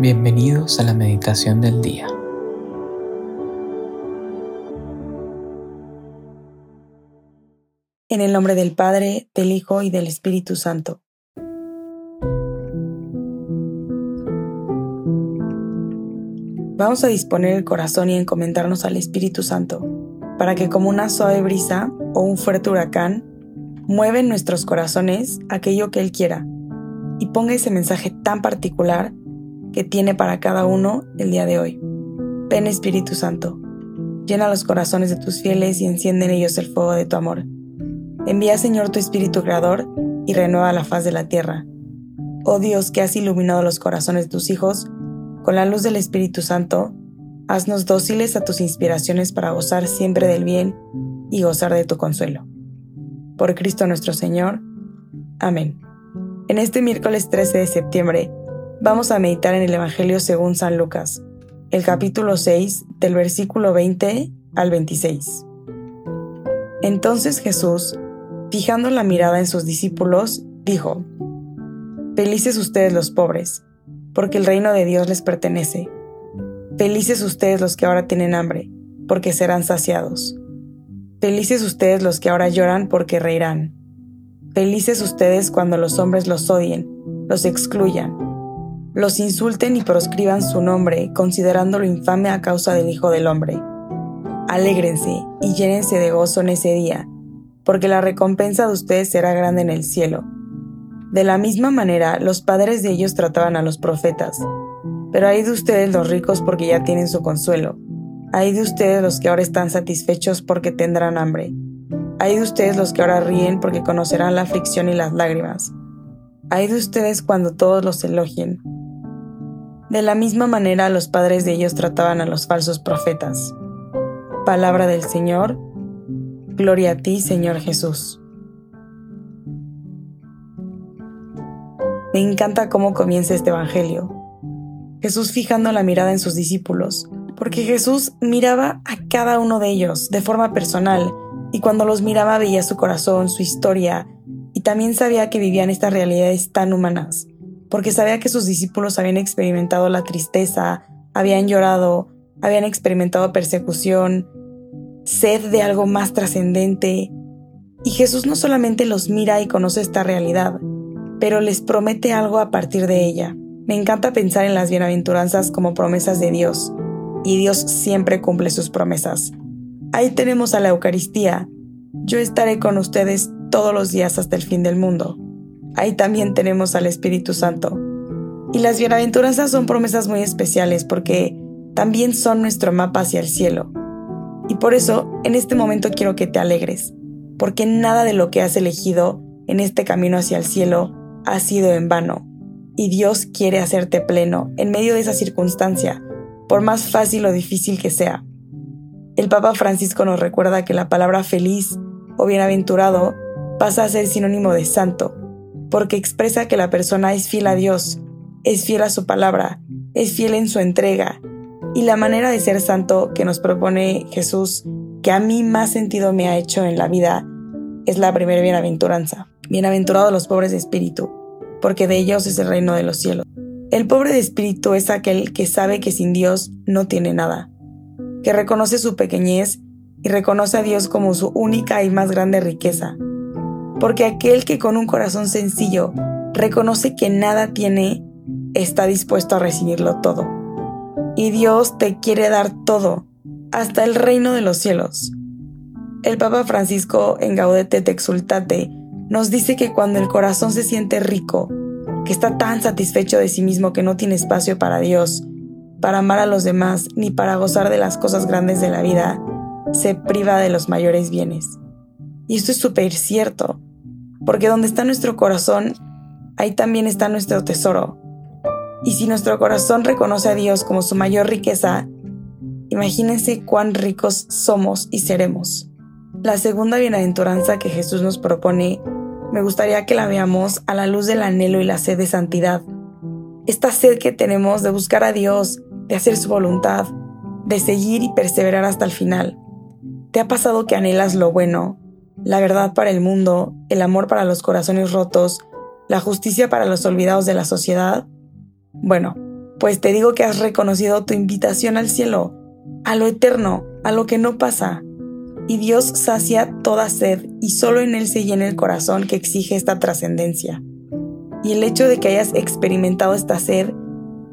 Bienvenidos a la meditación del día. En el nombre del Padre, del Hijo y del Espíritu Santo. Vamos a disponer el corazón y encomendarnos al Espíritu Santo, para que como una suave brisa o un fuerte huracán, mueve en nuestros corazones aquello que Él quiera y ponga ese mensaje tan particular que tiene para cada uno el día de hoy. Ven Espíritu Santo, llena los corazones de tus fieles y enciende en ellos el fuego de tu amor. Envía Señor tu Espíritu Creador y renueva la faz de la tierra. Oh Dios que has iluminado los corazones de tus hijos, con la luz del Espíritu Santo, haznos dóciles a tus inspiraciones para gozar siempre del bien y gozar de tu consuelo. Por Cristo nuestro Señor. Amén. En este miércoles 13 de septiembre, Vamos a meditar en el Evangelio según San Lucas, el capítulo 6, del versículo 20 al 26. Entonces Jesús, fijando la mirada en sus discípulos, dijo, Felices ustedes los pobres, porque el reino de Dios les pertenece. Felices ustedes los que ahora tienen hambre, porque serán saciados. Felices ustedes los que ahora lloran, porque reirán. Felices ustedes cuando los hombres los odien, los excluyan los insulten y proscriban su nombre, considerándolo infame a causa del Hijo del Hombre. Alégrense y llénense de gozo en ese día, porque la recompensa de ustedes será grande en el cielo. De la misma manera, los padres de ellos trataban a los profetas. Pero hay de ustedes los ricos porque ya tienen su consuelo. Hay de ustedes los que ahora están satisfechos porque tendrán hambre. Hay de ustedes los que ahora ríen porque conocerán la aflicción y las lágrimas. Hay de ustedes cuando todos los elogien de la misma manera los padres de ellos trataban a los falsos profetas. Palabra del Señor. Gloria a ti, Señor Jesús. Me encanta cómo comienza este Evangelio. Jesús fijando la mirada en sus discípulos, porque Jesús miraba a cada uno de ellos de forma personal, y cuando los miraba veía su corazón, su historia, y también sabía que vivían estas realidades tan humanas porque sabía que sus discípulos habían experimentado la tristeza, habían llorado, habían experimentado persecución, sed de algo más trascendente. Y Jesús no solamente los mira y conoce esta realidad, pero les promete algo a partir de ella. Me encanta pensar en las bienaventuranzas como promesas de Dios, y Dios siempre cumple sus promesas. Ahí tenemos a la Eucaristía. Yo estaré con ustedes todos los días hasta el fin del mundo ahí también tenemos al Espíritu Santo. Y las bienaventuranzas son promesas muy especiales porque también son nuestro mapa hacia el cielo. Y por eso, en este momento quiero que te alegres, porque nada de lo que has elegido en este camino hacia el cielo ha sido en vano. Y Dios quiere hacerte pleno en medio de esa circunstancia, por más fácil o difícil que sea. El Papa Francisco nos recuerda que la palabra feliz o bienaventurado pasa a ser sinónimo de santo, porque expresa que la persona es fiel a Dios, es fiel a su palabra, es fiel en su entrega. Y la manera de ser santo que nos propone Jesús, que a mí más sentido me ha hecho en la vida, es la primera bienaventuranza. Bienaventurados los pobres de espíritu, porque de ellos es el reino de los cielos. El pobre de espíritu es aquel que sabe que sin Dios no tiene nada, que reconoce su pequeñez y reconoce a Dios como su única y más grande riqueza porque aquel que con un corazón sencillo reconoce que nada tiene, está dispuesto a recibirlo todo. Y Dios te quiere dar todo, hasta el reino de los cielos. El Papa Francisco en Gaudete te Exultate nos dice que cuando el corazón se siente rico, que está tan satisfecho de sí mismo que no tiene espacio para Dios, para amar a los demás, ni para gozar de las cosas grandes de la vida, se priva de los mayores bienes. Y esto es súper cierto porque donde está nuestro corazón, ahí también está nuestro tesoro. Y si nuestro corazón reconoce a Dios como su mayor riqueza, imagínense cuán ricos somos y seremos. La segunda bienaventuranza que Jesús nos propone, me gustaría que la veamos a la luz del anhelo y la sed de santidad. Esta sed que tenemos de buscar a Dios, de hacer su voluntad, de seguir y perseverar hasta el final. ¿Te ha pasado que anhelas lo bueno, la verdad para el mundo, el amor para los corazones rotos, la justicia para los olvidados de la sociedad? Bueno, pues te digo que has reconocido tu invitación al cielo, a lo eterno, a lo que no pasa. Y Dios sacia toda sed y solo en Él se llena el corazón que exige esta trascendencia. Y el hecho de que hayas experimentado esta sed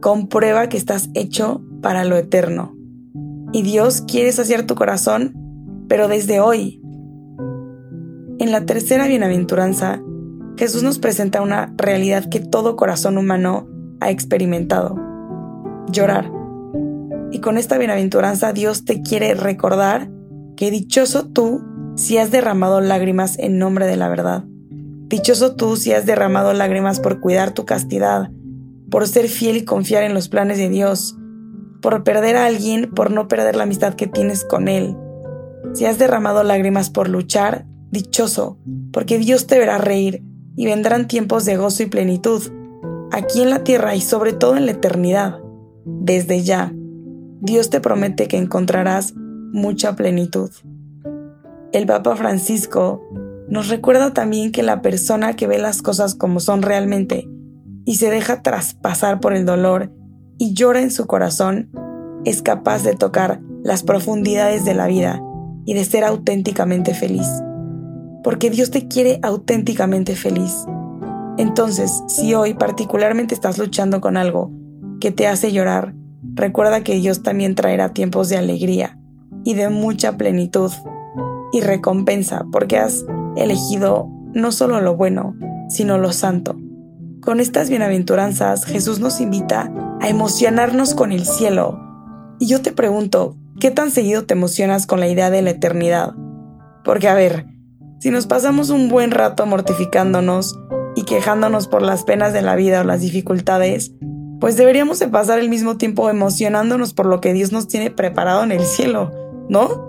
comprueba que estás hecho para lo eterno. Y Dios quiere saciar tu corazón, pero desde hoy. En la tercera bienaventuranza, Jesús nos presenta una realidad que todo corazón humano ha experimentado. Llorar. Y con esta bienaventuranza Dios te quiere recordar que dichoso tú si has derramado lágrimas en nombre de la verdad. Dichoso tú si has derramado lágrimas por cuidar tu castidad, por ser fiel y confiar en los planes de Dios, por perder a alguien, por no perder la amistad que tienes con Él. Si has derramado lágrimas por luchar, dichoso, porque Dios te verá reír y vendrán tiempos de gozo y plenitud, aquí en la tierra y sobre todo en la eternidad. Desde ya, Dios te promete que encontrarás mucha plenitud. El Papa Francisco nos recuerda también que la persona que ve las cosas como son realmente y se deja traspasar por el dolor y llora en su corazón, es capaz de tocar las profundidades de la vida y de ser auténticamente feliz. Porque Dios te quiere auténticamente feliz. Entonces, si hoy particularmente estás luchando con algo que te hace llorar, recuerda que Dios también traerá tiempos de alegría y de mucha plenitud y recompensa porque has elegido no solo lo bueno, sino lo santo. Con estas bienaventuranzas Jesús nos invita a emocionarnos con el cielo. Y yo te pregunto, ¿qué tan seguido te emocionas con la idea de la eternidad? Porque a ver, si nos pasamos un buen rato mortificándonos y quejándonos por las penas de la vida o las dificultades, pues deberíamos de pasar el mismo tiempo emocionándonos por lo que Dios nos tiene preparado en el cielo, ¿no?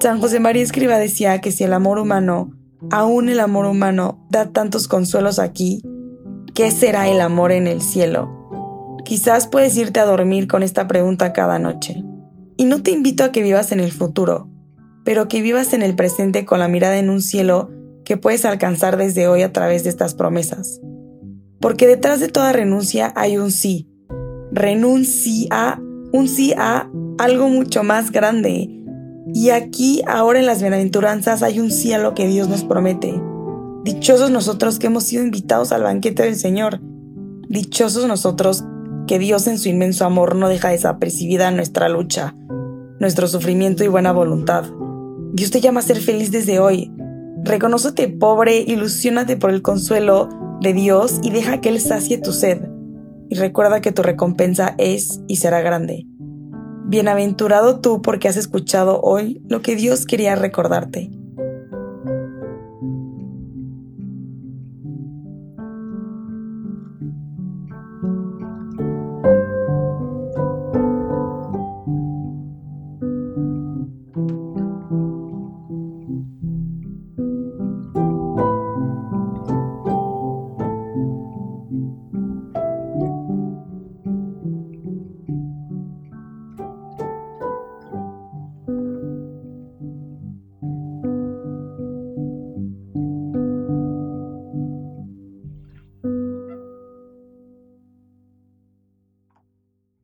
San José María Escriba decía que si el amor humano, aún el amor humano, da tantos consuelos aquí, ¿qué será el amor en el cielo? Quizás puedes irte a dormir con esta pregunta cada noche. Y no te invito a que vivas en el futuro, pero que vivas en el presente con la mirada en un cielo que puedes alcanzar desde hoy a través de estas promesas. Porque detrás de toda renuncia hay un sí. Renuncia, un sí a algo mucho más grande. Y aquí, ahora en las bienaventuranzas, hay un sí a lo que Dios nos promete. Dichosos nosotros que hemos sido invitados al banquete del Señor. Dichosos nosotros que Dios en su inmenso amor no deja desapercibida nuestra lucha, nuestro sufrimiento y buena voluntad. Dios te llama a ser feliz desde hoy. Reconócete pobre, ilusiónate por el consuelo de Dios y deja que Él sacie tu sed. Y recuerda que tu recompensa es y será grande. Bienaventurado tú porque has escuchado hoy lo que Dios quería recordarte.